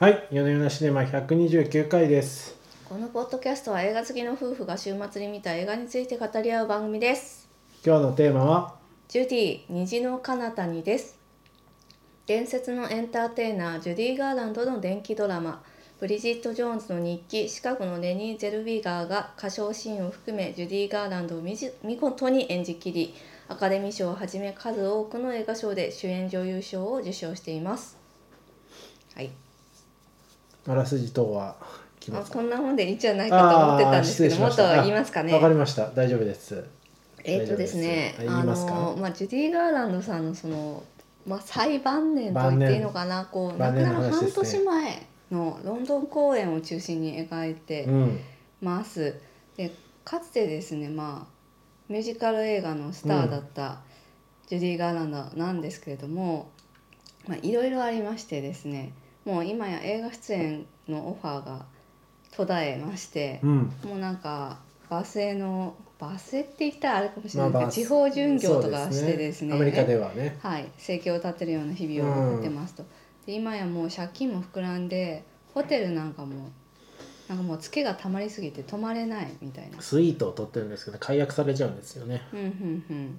はい、夜な夜なシネマ129回です。このポッドキャストは映画好きの夫婦が週末に見た映画について語り合う番組です。今日のテーマは、ジュディ虹の彼方にです。伝説のエンターテイナージュディ・ガーランドの電気ドラマブリジット・ジョーンズの日記シカゴのレニー・ゼルビガーが歌唱シーンを含めジュディ・ガーランドを見事に演じきりアカデミー賞をはじめ数多くの映画賞で主演女優賞を受賞しています。はい、あらすじ等はあこんなもんでいいんじゃないかと思ってたんですけどもっと言いますかね。わかりました。大丈夫です。えっ、とですね、あのまあジュディ・ガーランドさんのそのまあ最晩年と言っていいのかな、こう亡くなる半年前のロンドン公演を中心に描いてうん。ます。でかつてですね、まあミュージカル映画のスターだったジュディ・ガーランドなんですけれども、まあいろいろありましてですね、もう今や映画出演のオファーが途絶えまして。うん。もうなんかバスへのバスへって言ったらあれかもしれないけど、バス地方巡業とかしてですねアメリカではね。はい生計を立てるような日々を送ってますと、で今やもう借金も膨らんでホテルなんかもなんかもうツケがたまりすぎて泊まれないみたいなスイートを取ってるんですけど、解約されちゃうんですよね。うんうんうん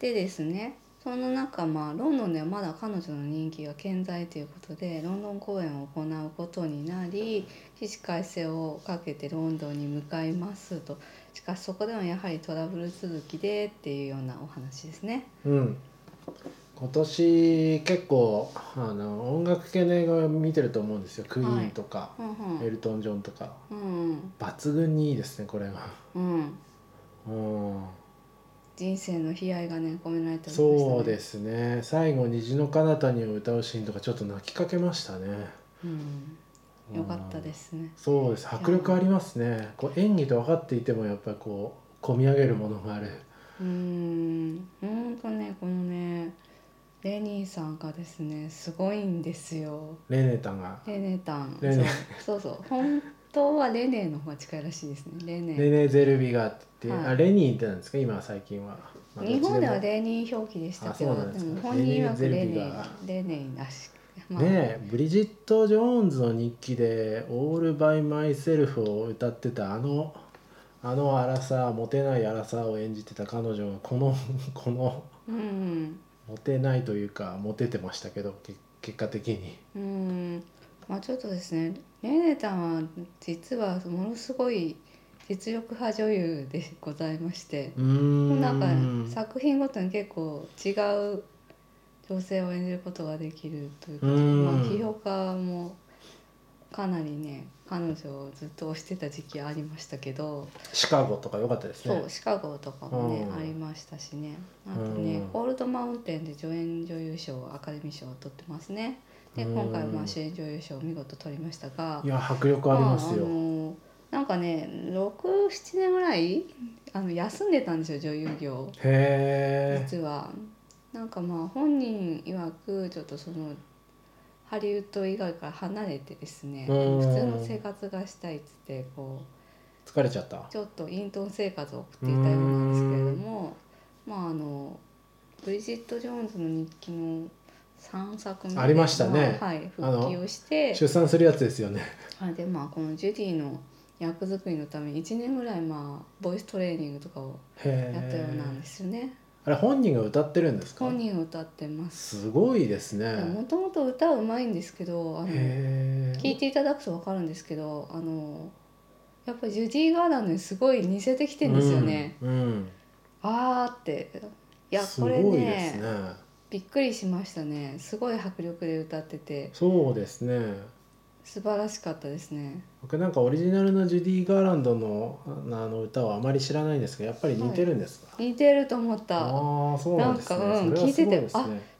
でですねその中まあロンドンではまだ彼女の人気が健在ということでロンドン公演を行うことになり起死回生をかけてロンドンに向かいますとしかしそこでもやはりトラブル続きでっていうようなお話ですね。うん。今年結構あの音楽系の映画を見てると思うんですよ。クイーンとか、うんエルトン・ジョンとか。うんうん抜群にいいですね、これが。うんうん。人生の悲哀がね込められておりましたね。そうですね最後「虹の彼方に」を歌うシーンとかちょっと泣きかけましたねうん、よかったですね。そうです迫力ありますねこう演技と分かっていてもやっぱりこう込み上げるものがあるうーん、ほんとね、このね、レニーさんがですね、すごいんですよ。レネタがレネタン。レネそうそうそう。本当はレネの方が近いらしいですね。レネ。レネ・ゼルビガーって、はい。あレニーってなんですか？今最近は、まあ日本ではレニー表記でしたけど、本人曰くレレネゼルビネガ、レネらし。く。まあねえブリジット・ジョーンズの日記で「 All By Myself」を歌ってたあのあのアラサーモテないアラサーを演じてた彼女がこの このうん。モテないというかモテてましたけどけ結果的に。うん。まあちょっとですね、レネタンは実はものすごい実力派女優でございまして。ん。なんか作品ごとに結構違う女性を演じることができるということで、うん。まあ、批評家もかなりね彼女をずっと推してた時期ありましたけど、シカゴとか良かったですね。そうシカゴとかもね、うん。ありましたしね。あとね、うんコールドマウンテンで助演女優賞アカデミー賞を取ってますね。でうん。今回はまあ主演女優賞を見事取りましたがいや迫力ありますよ、あのなんかね67年ぐらいあの休んでたんですよ女優業。へえ実は。なんかまあ本人曰くちょっとそのハリウッド以外から離れてですねうん。普通の生活がしたいっつってこ疲れちゃった。うちょっと隠遁生活を送っていたようなんですけれどもまああのブリジット・ジョーンズの日記の3作目でありましたね。まあはい、復帰をして出産するやつですよね。はい、でまあこのジュディの役作りのために1年ぐらいまあボイストレーニングとかをへやったようなんえですよね。あれ本人が歌ってるんですか？本人歌ってます。すごいですね。もともと歌うまいんですけどあの聞いていただくと分かるんですけどあのやっぱりジュディ・ガーランドにすごい似せてきてんですよね。うん、うん。あーって。いやすこれねね。びっくりしましたね。すごい迫力で歌ってて。そうですね素晴らしかったですね。僕なんかオリジナルのジュディ・ガーランドのあの歌はあまり知らないんですがやっぱり似てるんですか、似てると思った。ああそうなんですね。なんかうん聞いてね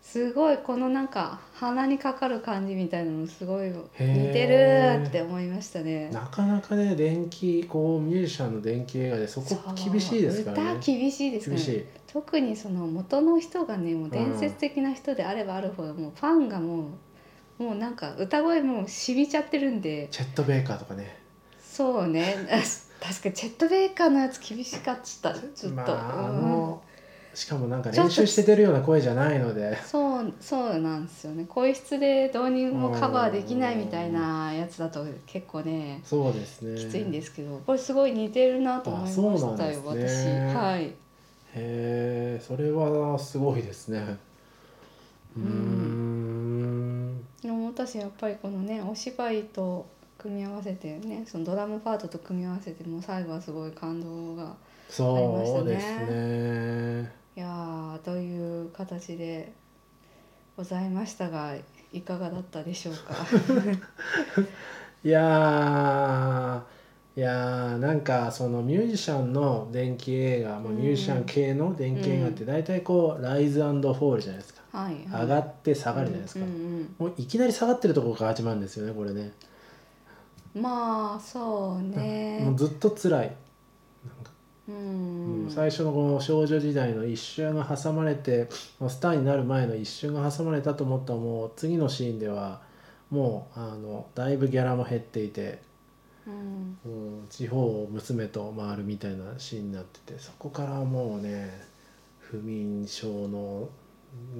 すごいこのなんか鼻にかかる感じみたいなのすごい似ー。てるって思いましたね。なかなかね電気こうミュージシャンの電気映画でそこ厳しいですからね。歌厳しいですね。特にその元の人がねもう伝説的な人であればあるほどもうファンがもうもうなんか歌声もう染みちゃってるんで。チェット・ベイカーとかね。そうね。確かにチェット・ベイカーのやつ厳しかった。ちょっと、まああうん。のしかもなんか練習して出るような声じゃないので。そうそうなんですよね。声質でどうにもカバーできないみたいなやつだと結構ねそうですね。きついんですけど。これすごい似てるなと思いましたよね。私。はい。へえそれはすごいですね。うーんでも私やっぱりこのねお芝居と組み合わせてねそのドラムパートと組み合わせてもう最後はすごい感動がそうですありまね。いやーという形でございましたがいかがだったでしょうか？いやーいやーなんかそのミュージシャンの電気映画、まあ、うん。ミュージシャン系の電気映画って大体こう、ライズフォールじゃないですか、はい、上がって下がるじゃないですか、うんうんもういきなり下がってるところから始まるんですよねこれね、うんまあそうね。もうずっと辛い、ううん。ん最初のこの少女時代の一瞬が挟まれてスターになる前の一瞬が挟まれたと思ったらもう次のシーンではもうあのだいぶギャラも減っていて、うん。うん、地方を娘と回るみたいなシーンになっててそこからもうね不眠症の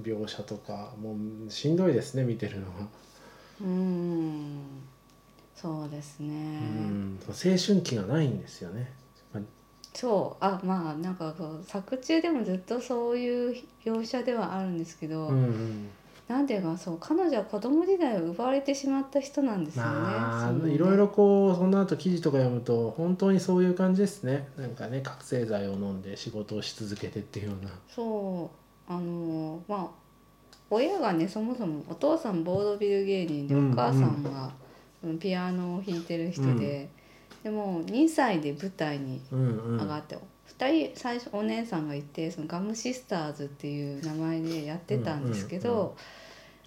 描写とかもうしんどいですね見てるのが、うん。そうですね、うん、青春期がないんですよね。そう。あまあなんかこう作中でもずっとそういう描写ではあるんですけど、うんうん。なんていうかそう彼女は子供時代を奪われてしまった人なんですよね。ねいろいろこうその後記事とか読むと本当にそういう感じですね。なんかね覚醒剤を飲んで仕事をし続けてっていうような。そうあのまあ親がねそもそもお父さんボードビル芸人でおうん母さんがうんピアノを弾いてる人で、でも2歳で舞台に上がって、2人最初お姉さんがいてそのガムシスターズっていう名前でやってたんですけど、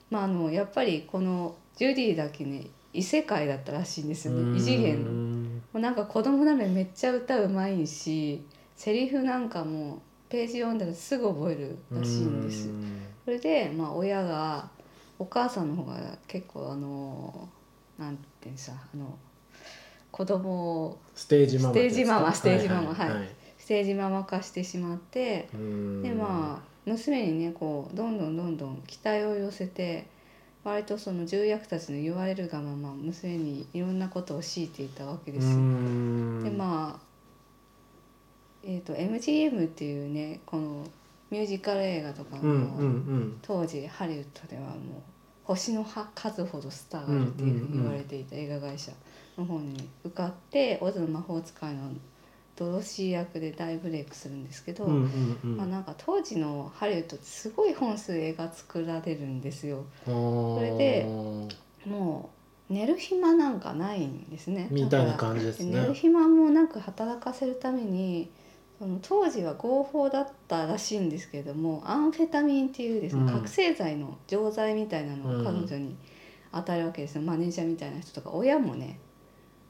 まああのやっぱりこのジュディだけね異世界だったらしいんですよね異次元の。もうなんか子供なのにめっちゃ歌うまいしセリフなんかもページ読んだらすぐ覚えるらしいんです。それで、まあ、親がお母さんの方が結構あのなんてさあの子供をステージママステージママステージママはい。はい。ステージママ化してしまってうん。でまあ娘にねこうどんどんどんどん期待を寄せて割とその重役たちの言われるがまま娘にいろんなことを強いていたわけですでまあえー、と MGM っていうねこのミュージカル映画とかも、うんうんうん。当時ハリウッドではもう星の数ほどスターがいるっていうふうに言われていた映画会社の方に受かって「オズの魔法使い」のドロシー役で大ブレイクするんですけど、うんうんうん。まあ、なんか当時のハリウッドってすごい本数映画作られるんですよ。それでもう寝る暇なんかないんですね。みたいな感じです寝るね暇もなく働かせるためにその当時は合法だったらしいんですけれどもアンフェタミンっていうですね、うん。覚醒剤の錠剤みたいなのうん。を彼女に与えるわけですよ、マネージャーみたいな人とか親もね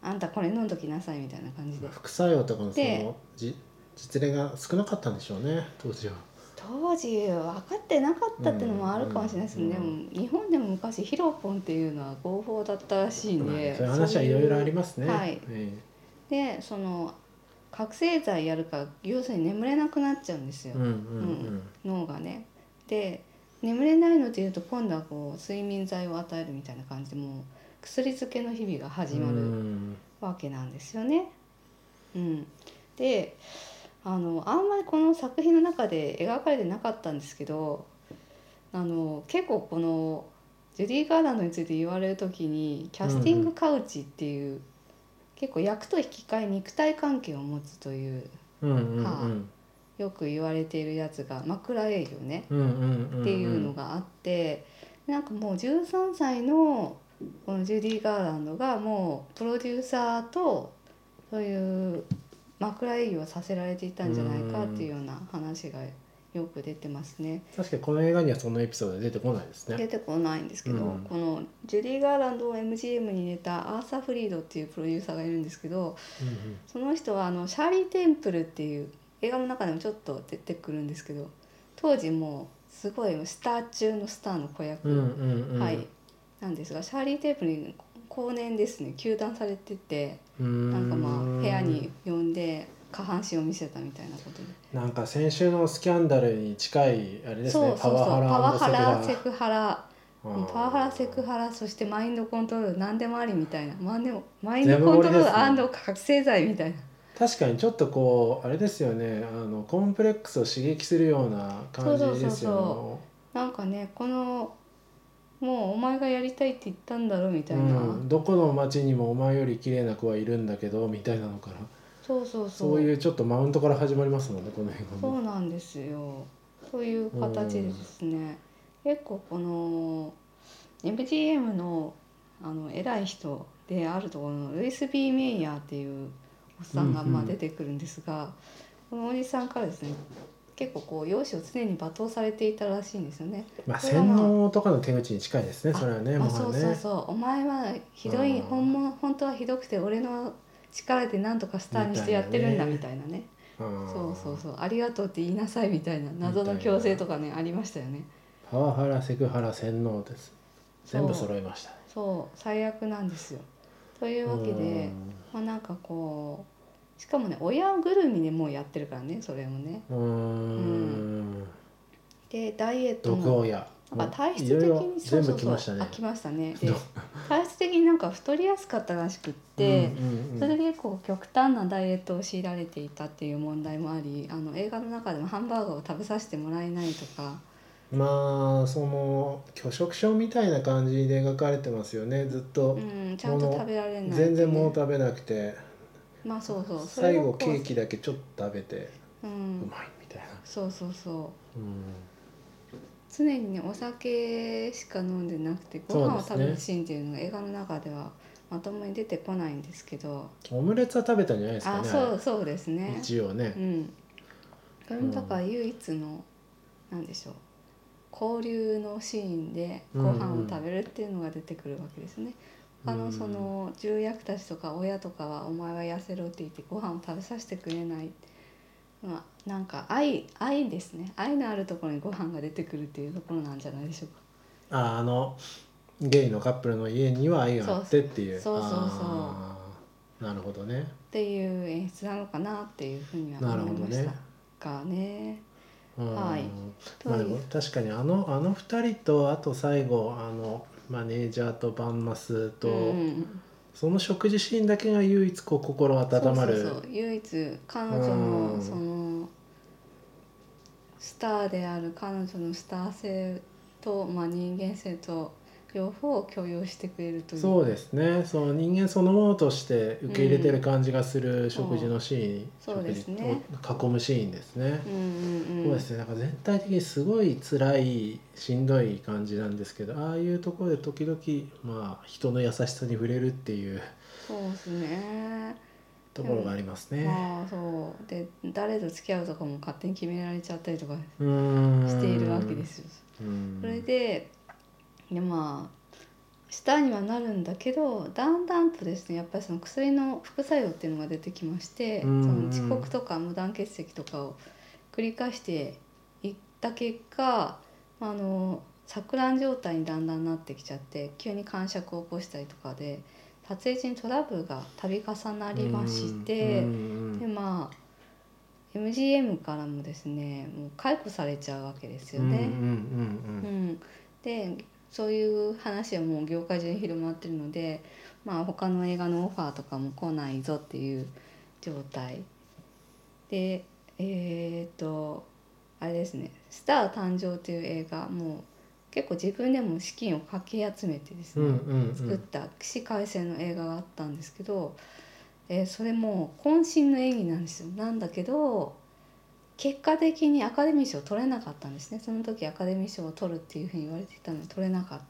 あんたこれ飲んどきなさいみたいな感じで。副作用とかのそでのじ実例が少なかったんでしょうね当時は。当時分かってなかったっていうのもあるかもしれないですけど、うんでも日本でも昔ヒロポンっていうのは合法だったらしいんまあで、そういう話はいろいろありますね。はい。え。でその覚醒剤やるから要するに眠れなくなっちゃうんですよえ、うんうん脳がね。で眠れないのっていうと今度はこう睡眠剤を与えるみたいな感じでもう薬漬けの日々が始うんまるうんわけなんですよね。うん、であのあんまりこの作品の中で描かれてなかったんですけどあの結構このジュディ・ガーランドについて言われる時にキャスティングカウチっていう、結構役と引き換え肉体関係を持つといううんうんうん。はよく言われているやつが枕営業ね。うんうんうんっていうのがあってなんかもう13歳のこのジュディ・ガーランドがもうプロデューサーとそういう枕営業をさせられていたんじゃないかっていうような話がよく出てますね。確かにこの映画にはそのエピソードは出てこないですね。出てこないんですけど、うん。このジュディ・ガーランドを MGM に入れたアーサー・フリードっていうプロデューサーがいるんですけどうんその人はあのシャーリー・テンプルっていう映画の中でもちょっと出てくるんですけど当時もうすごいスター中のスターの子役、うんうんうん。はい、なんですがシャーリー・テンプルに後年ですね。糾弾されててななんかまあ部屋に呼んで下半身を見せたみたいなことで。なんか先週のスキャンダルに近いあれですね。そうそうそう。パワハラセセクハラ。パワハラセクハラそしてマインドコントロール何でもありみたいな。マインドマイン全ドコントロール覚醒剤みたいな。確かにちょっとこうあれですよね。あのコンプレックスを刺激するような感じですよねそうそうそうなんかねこのもうお前がやりたいって言ったんだろみたいな、うん、どこの町にもお前より綺麗な子はいるんだけどみたいなのからそうそうそう。そういうちょっとマウントから始まりますもんねこの映画もそうなんですよ。そういう形でですね、結構この MGM のあの偉い人であるところのルイス・ビー・メイヤーっていうおっさんがうんうん。まあ出てくるんですが、このおじさんからですね結構こう容姿を常に罵倒されていたらしいんですよね。まあ洗脳とかの手口に近いですねそれはねあもはね。そうそうそう。お前はひどいうん。本物本当はひどくて俺の力でなんとかスターにしてやってるんだみたいなね。うんそうそうそう。ありがとうって言いなさいみたいな謎の強制とかねありましたよね。パワハラセクハラ洗脳です。全部揃いましたね。そう。最悪なんですよ。というわけでまあなんかこうしかもね親ぐるみでもうやってるからねそれもね。うーん。でダイエット毒も親なんか体質的にそう全そうそう部来ましたね。あ来ましたね。で体質的になんか太りやすかったらしくって、うんうんうんそれで結構極端なダイエットを強いられていたっていう問題もありあの映画の中でもハンバーガーを食べさせてもらえないとか。まあその拒食症みたいな感じで描かれてますよね。ずっとうん、ちゃんと食べられない全然もう食べなくて。まあそうそう。最後ケーキだけちょっと食べてううんまいみたいな。そうそうそう。うん常にねお酒しか飲んでなくてご飯を食べるシーンっていうのが映画の中ではまともに出てこないんですけど、オムレツは食べたんじゃないですかあねそうそうですね。一応ね。うん。これもだから唯一の、なんでしょう。交流のシーンでご飯を食べるっていうのが出てくるわけですね。他のその重役たちとか親とかは「お前は痩せろ」って言ってご飯を食べさせてくれない、まあ、なんか愛愛ですね。愛のあるところにご飯が出てくるっていうところなんじゃないでしょうか。ああのゲイのカップルの家には愛があってっていう。そうそうそうなるほどね。っていう演出なのかなっていうふうには思いましたがね。うん。はい。まあでも確かにあのあの二人とあと最後あのマネージャーとバンマスと、うんその食事シーンだけが唯一こう心温まる。そうそうそう唯一彼女のそのスターである彼女のスター性と、まあ、人間性と両方を共有してくれるという。そうですね。その人間そのものとして受け入れてる感じがする食事のシーン、そうですね。食事を囲むシーンですね、うんうんうん。そうですね。なんか全体的にすごい辛いしんどい感じなんですけどああいうところで時々まあ人の優しさに触れるっていうそうですね。ところがありますね。まあそう。で誰と付き合うとかも勝手に決められちゃったりとかしているわけですよ。うん。それででまあスターにはなるんだけどだんだんとですねやっぱりその薬の副作用っていうのが出てきまして、うんその遅刻とか無断欠席とかを繰り返していった結果あの錯乱状態にだんだんなってきちゃって急に感触を起こしたりとかで撮影時にトラブルが度重なりまして。うんでまあ MGM からもですねもう解雇されちゃうわけですよね。うんうんうんうん、でそういう話はもう業界中に広まってるので、まあ、他の映画のオファーとかも来ないぞっていう状態。でえっ、とあれですね「スター誕生」っていう映画もう結構自分でも資金をかき集めてですね、うんうんうん。作った起死回生の映画があったんですけど、えーそれも渾身の演技なんですよ。なんだけど結果的にアカデミー賞を取れなかったんですね。その時アカデミー賞を取るっていうふうに言われていたのに取れなかった。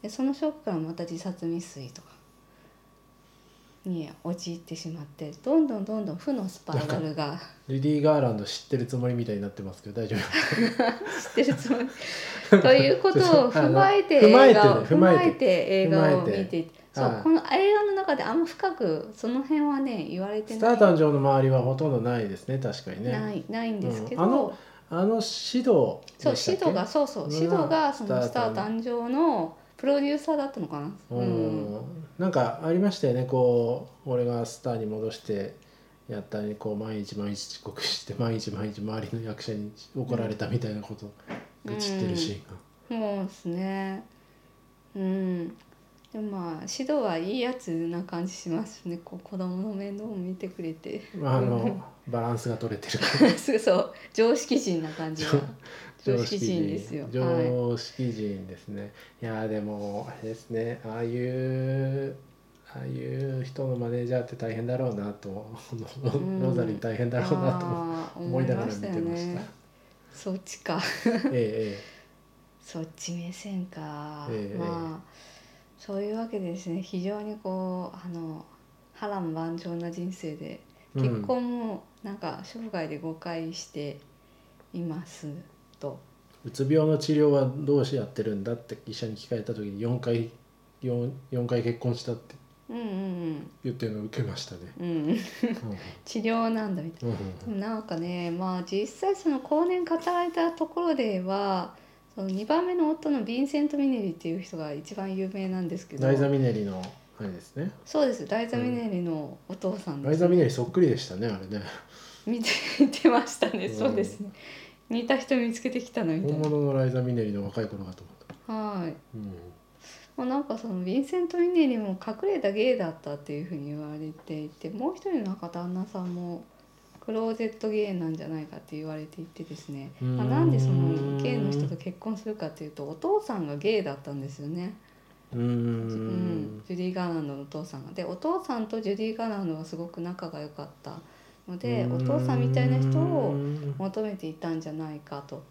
でそのショックからまた自殺未遂とか。に陥ってしまってどんどんどんどん負のスパイラルが。リディー・ガーランド知ってるつもりみたいになってますけど大丈夫？知ってるつもり。ということを 踏まえて映画を踏まえて。映画を見てそうはい。この映画の中であんま深くその辺はね言われてスない。ター誕生の周りはほとんどないですね確かにね。ないないんですけど、うん。あのあの指導そうでしたっけ？シドがそうそううん。シドがそのスター誕生。のプロデューサーだったのかな、うん。なんかありましたよねこう俺がスターに戻してやったりこう毎日毎日遅刻して 毎日毎日周りの役者に怒られたみたいなこと愚痴ってるシーンが、そうですね。うんでもまあ指導はいいやつな感じしますね。こう子供の面倒を見てくれて。まあ、あのバランスが取れてる。そうそう常識人な感じが常識人ですよ。はい常識人ですね、い、やでもあれですね。ああいうああいう人のマネージャーって大変だろうなと、ん。ロザリー大変だろうなと思いながら見てました。したよね。そっちか。ええそっち目線か、ええ。まあそういうわけでですね。非常にこうあの波乱万丈な人生でええ結婚もなんか生涯で5回していますと、うつ病の治療はどうしてやってるんだって医者に聞かれた時に4回 4, 4回結婚したってうんうん言ってるのを受けましたね。うん。うん。治療なんだみたいうんうんな。なんかねまあ実際その後年語られたところではその2番目の夫のヴィンセント・ミネリっていう人が一番有名なんですけど。ライザ・ミネリのあれですね。そうです。ライザ・ミネリのお父さんです。ライザ・ミネリそっくりでしたねあれね。見て見てましたね、うん。そうですね。似た人見つけてきたなみたいな。本物のライザ・ミネリの若い頃かと。思った。はい。うん。まあ、なんかそのヴィンセント・ミネリも隠れたゲイだったっていうふうに言われていてもう一人のなんか旦那さんもクローゼットゲイなんじゃないかって言われていてですね、まあ、なんでそのゲイの人と結婚するかっていうとお父さんがゲイだったんですよね、うん。ん。ジュディ・ガーランドのお父さんが。でお父さんとジュディ・ガーランドはすごく仲が良かったのでお父さんみたいな人をうん求めていたんじゃないかと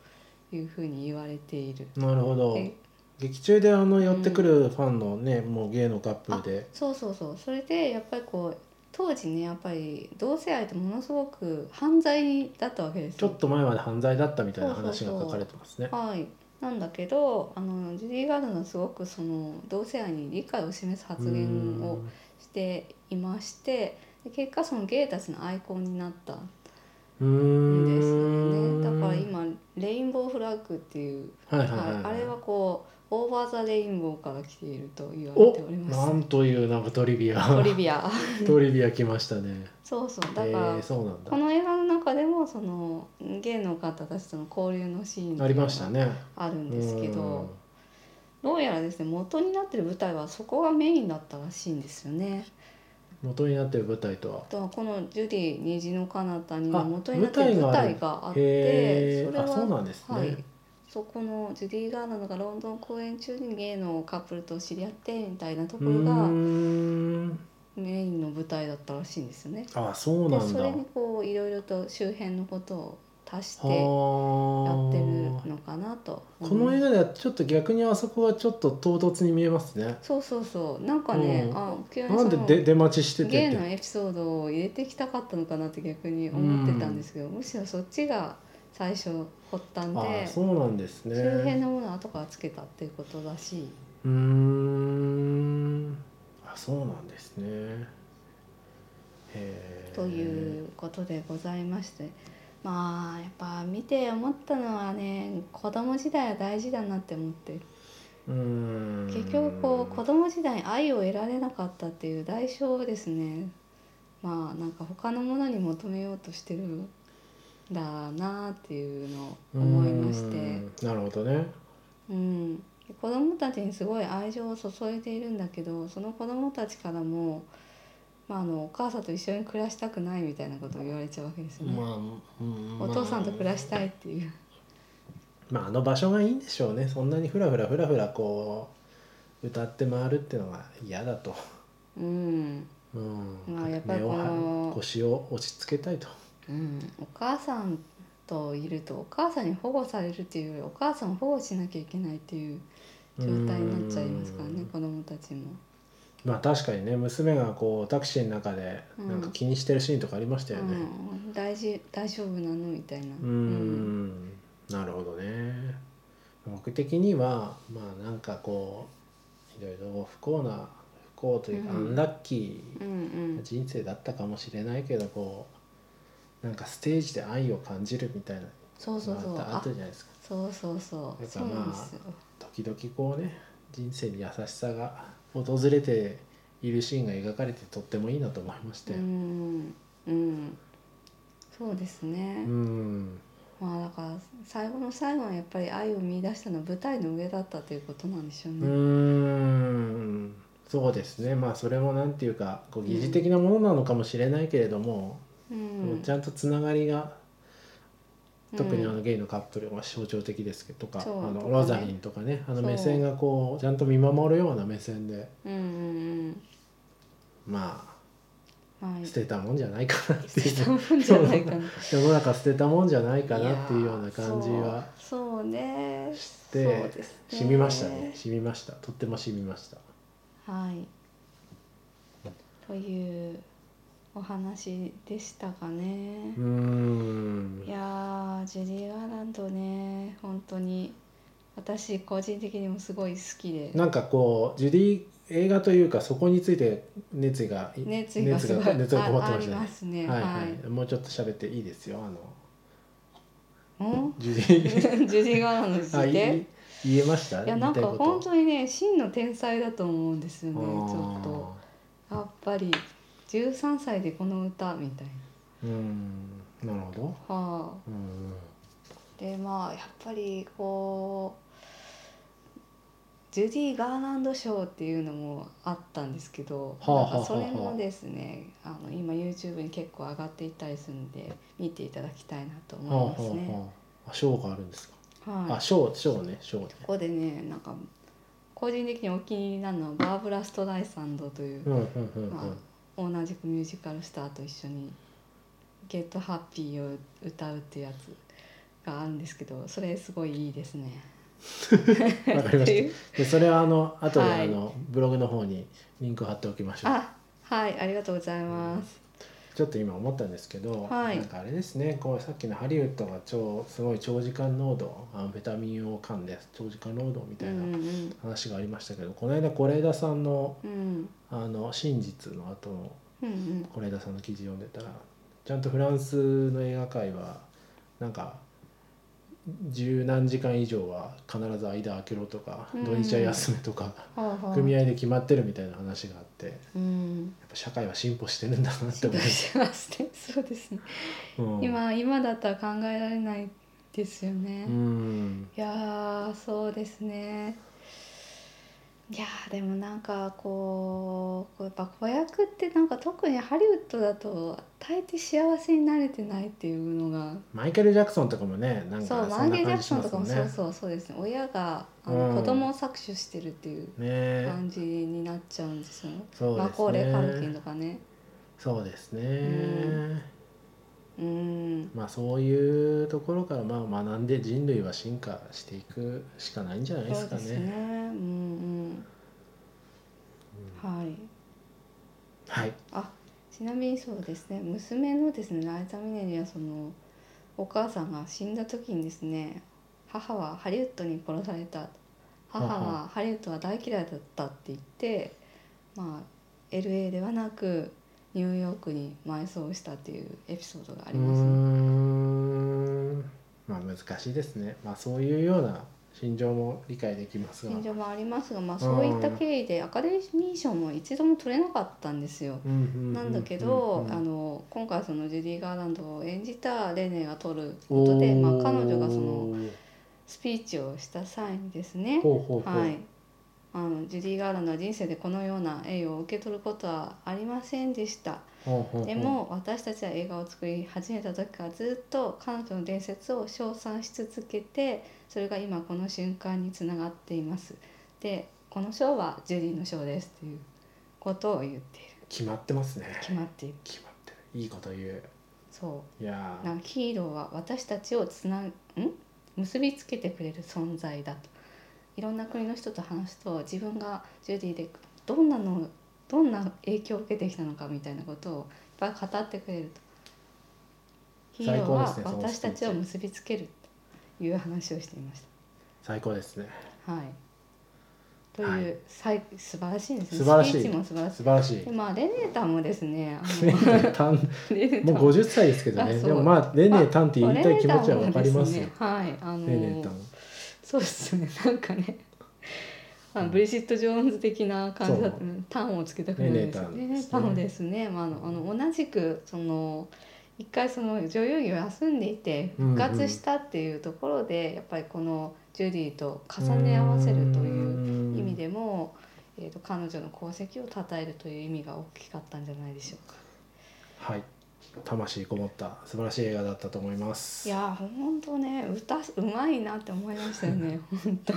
いうふうに言われている。なるほど。え？劇中であの寄ってくるファンのね、もうゲイのカップルで。そうそうそう。それでやっぱりこう当時ねやっぱり同性愛ってものすごく犯罪だったわけですよ。ちょっと前まで犯罪だったみたいな話が書かれてますね。はい。なんだけどあのジュディ・ガールのすごくその同性愛に理解を示す発言をしていましてで結果そのゲイたちのアイコンになったんうーんですよね。だから今レインボーフラッグっていう、はいはいはい、はい、あれはこうオーバー・ザ・レインボーから来ていると言われおておりますなんというなんかトリビアトリビア トリビア来ましたね。そうそうだえから、ー、そうなんだこの映画の中でもそのゲイの方たちとの交流のシーンありましたね。あるんですけどどうやらですね元になってる舞台はそこがメインだったらしいんですよね。うん、元になってる舞台とは？とこの「ジュディ虹の彼方に」元になってる舞台があってそれはあそうなんですね。はい、そこのジュディ・ガーナンドがロンドン公演中にゲイのカップルと知り合ってみたいなところがん。メインの舞台だったらしいんですよね。あそうなんそれにこういろいろと周辺のことを足してやはってるあのかなとこの映画ではちょっと逆にあそこはちょっと唐突に見えますね。そうそうそう。なんかね、うん。あ急になんで出待ちしててゲイってのエピソードを入れてきたかったのかなって逆に思ってたんですけど、むしろそっちが最初発端あで、そうなんですね。周辺のものを後からつけたっていうことらしい。うーん。あそうなんですね。ということでございまして。まあやっぱ見て思ったのはね子供時代は大事だなって思って。うーん。結局こう子供時代に愛を得られなかったっていう代償をですね。まあなんか他のものに求めようとしてるんだなっていうのを思いまして。なるほどね。うん、子供たちにすごい愛情を注いでいるんだけどその子供たちからも、まあ、あのお母さんと一緒に暮らしたくないみたいなことを言われちゃうわけですよね。まあ、うんお父さんと暮らしたいっていう。まああの場所がいいんでしょうねそんなにふらふらふらふらこう歌って回るっていうのが嫌だと、うんうんまあやっぱりこの張腰を落ち着けたいとうん、お母さんといるとお母さんに保護されるっていうよりお母さんを保護しなきゃいけないっていう状態になっちゃいますからねうん。子供たちも。まあ確かにね娘がこうタクシーの中でうんなんか気にしてるシーンとかありましたよね。うん、大事大丈夫なのみたいな。うーん。なるほどね。僕的にはまあなんかこういろいろ不幸な不幸というか、うん。アンラッキうんうん。ーな人生だったかもしれないけどこうなんかステージで愛を感じるみたいなそうそうそうあっあたじゃないですか。そうそうそう。だかそうらまあ。時々こうね人生に優しさが訪れているシーンが描かれてとってもいいなと思いまして、うん。うん。そうですね、うん。まあだから最後の最後にやっぱり愛を見出したのは舞台の上だったということなんでしょううね。ん。そうですね。まあそれもなんていうかこう疑似的なものなのかもしれないけれども、うん。ちゃんとつながりが特にあうんのゲイのカップルは象徴的ですけどとか,、あのロザリンとかねあの目線がこうちゃんと見守るような目線でうんうんまうんはい。あ捨てたもんじゃないかなっていう。世の中捨てたもんじゃないかなっていうような感じはーそうね。してね。染みましたね。染みました。とっても染みました。はい。というお話でしたかね。うー。ん。いやージュディ・ガーランドね。本当に。私個人的にもすごい好きで。なんかこうジュディ映画というかそこについて熱意が熱意がすごい熱がこもってましたね。ますね。はいは、はい。もうちょっと喋っていいですよあの。うん？ジュディ ジュディ・ガーランドにつあいいて言えました？いやなんか本当にね真の天才だと思うんですよねちょっと。やっぱり13歳でこの歌みたいうんなるほど。なはあ。うんでまあやっぱりこうジュディ・ガーランド賞っていうのもあったんですけど、はあなんかそれもですねあの今 YouTube に結構上がっていったりするんで見ていただきたいなとはあ思いますね。はあはああ。賞があるんですか、はい、あ賞賞ね賞ね。ここでねなんか個人的にお気に入りなのはバーブラ・ストライサンドといううんうんうんうん、まあ、同じくミュージカルスターと一緒に「ゲットハッピーを歌うっていうやつがあるんですけどそれすごいいいですね。わかりましたでそれはあの後ではいあの、ブログの方にリンク貼っておきましょうあはいありがとうございます。ちょっと今思ったんですけど、はい。なんかあれですねこうさっきのハリウッドが超すごい長時間労働アンフェタミンを噛んで長時間労働みたいなうんうん話がありましたけど、この間是枝さんのうん。あの真実の後のうんうん。是枝さんの記事読んでたらちゃんとフランスの映画界はなんか十何時間以上は必ず間空けろとか、うん。土日は休めとかはあはあ組合で決まってるみたいな話があってやっうんぱ社会は進歩してるんだなって思います。しますねそうですね、うん。今今だったら考えられないですよね。うん。いやーそうですねいやーでもなんかこうこうやっぱ子役ってなんか特にハリウッドだと大抵幸せになれてないっていうのがマイケル・ジャクソンとかもねなんかそんなマーゲル・ジャクソンとかもそうね。そうそうですね親があの、うん子供を搾取してるっていうね感じになっちゃうんですよね。そうですねマコーレ・カルキンとかね。そうですね。んうんまあそういうところからまあ学んで人類は進化していくしかないんじゃないですかそうですね。ね。うんうん。はい。はい。あちなみにそうですね娘のですねライザ・ミネにはそのお母さんが死んだ時にですね母はハリウッドに殺された母ははハリウッドが大嫌いだったって言ってまあ LA ではなくニューヨークに埋葬したっていうエピソードがありますね。ん。まあ難しいですね。まあそういうような心情も理解できますが。現状もありますが、まあ、そういった経緯でアカデミー賞も一度も取れなかったんですよ。なんだけど、あの今回そのジュディ・ガーランドを演じたレネが取ることで、まあ、彼女がそのスピーチをした際にですね。はい、あのジュディ・ガーランドは人生でこのような栄誉を受け取ることはありませんでした。でも私たちは映画を作り始めた時からずっと彼女の伝説を称賛し続けてそれが今この瞬間につながっています。でこの賞はジュディの賞ですっていうことを言っている。決まってますね。決まっている。決まってる。いいこと言う。そう。いやー。なんかヒーローは私たちをつなん？結びつけてくれる存在だといろんな国の人と話すと自分がジュディでどんなのどんな影響を受けてきたのかみたいなことをいっぱい語ってくれると。ヒーローは私たちを結びつけるという話をしていまし最高ですね。た。はい。という、はい。さい素晴らしいですね。素晴らしい。スピーチも素晴らしい。素晴らしい。で。まあレネータンもですねあレのネータン。もう50歳ですけどね。でもまあレネタンって言いたい気持ちはわかりますよ。すね。はい。あのレネタン。そうですね。なんかね。まあ、ブリジット・ジョーンズ的な感じだった。タンをつけたくなですよね。タンでですね、まあ、あのあの同じくその一回その女優業を休んでいて復活したっていうところで、やっぱりこのジュディと重ね合わせるという意味でも、えー、と彼女の功績を称えるという意味が大きかったんじゃないでしょうか。はい魂こもった素晴らしい映画だったと思います。いやー本当ね歌うまいなって思いましたよね 本当。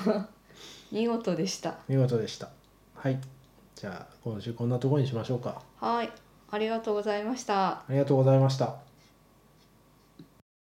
見事でした。見事でした。はい。じゃあ今週こんなところにしましょうか。はい。ありがとうございました。ありがとうございました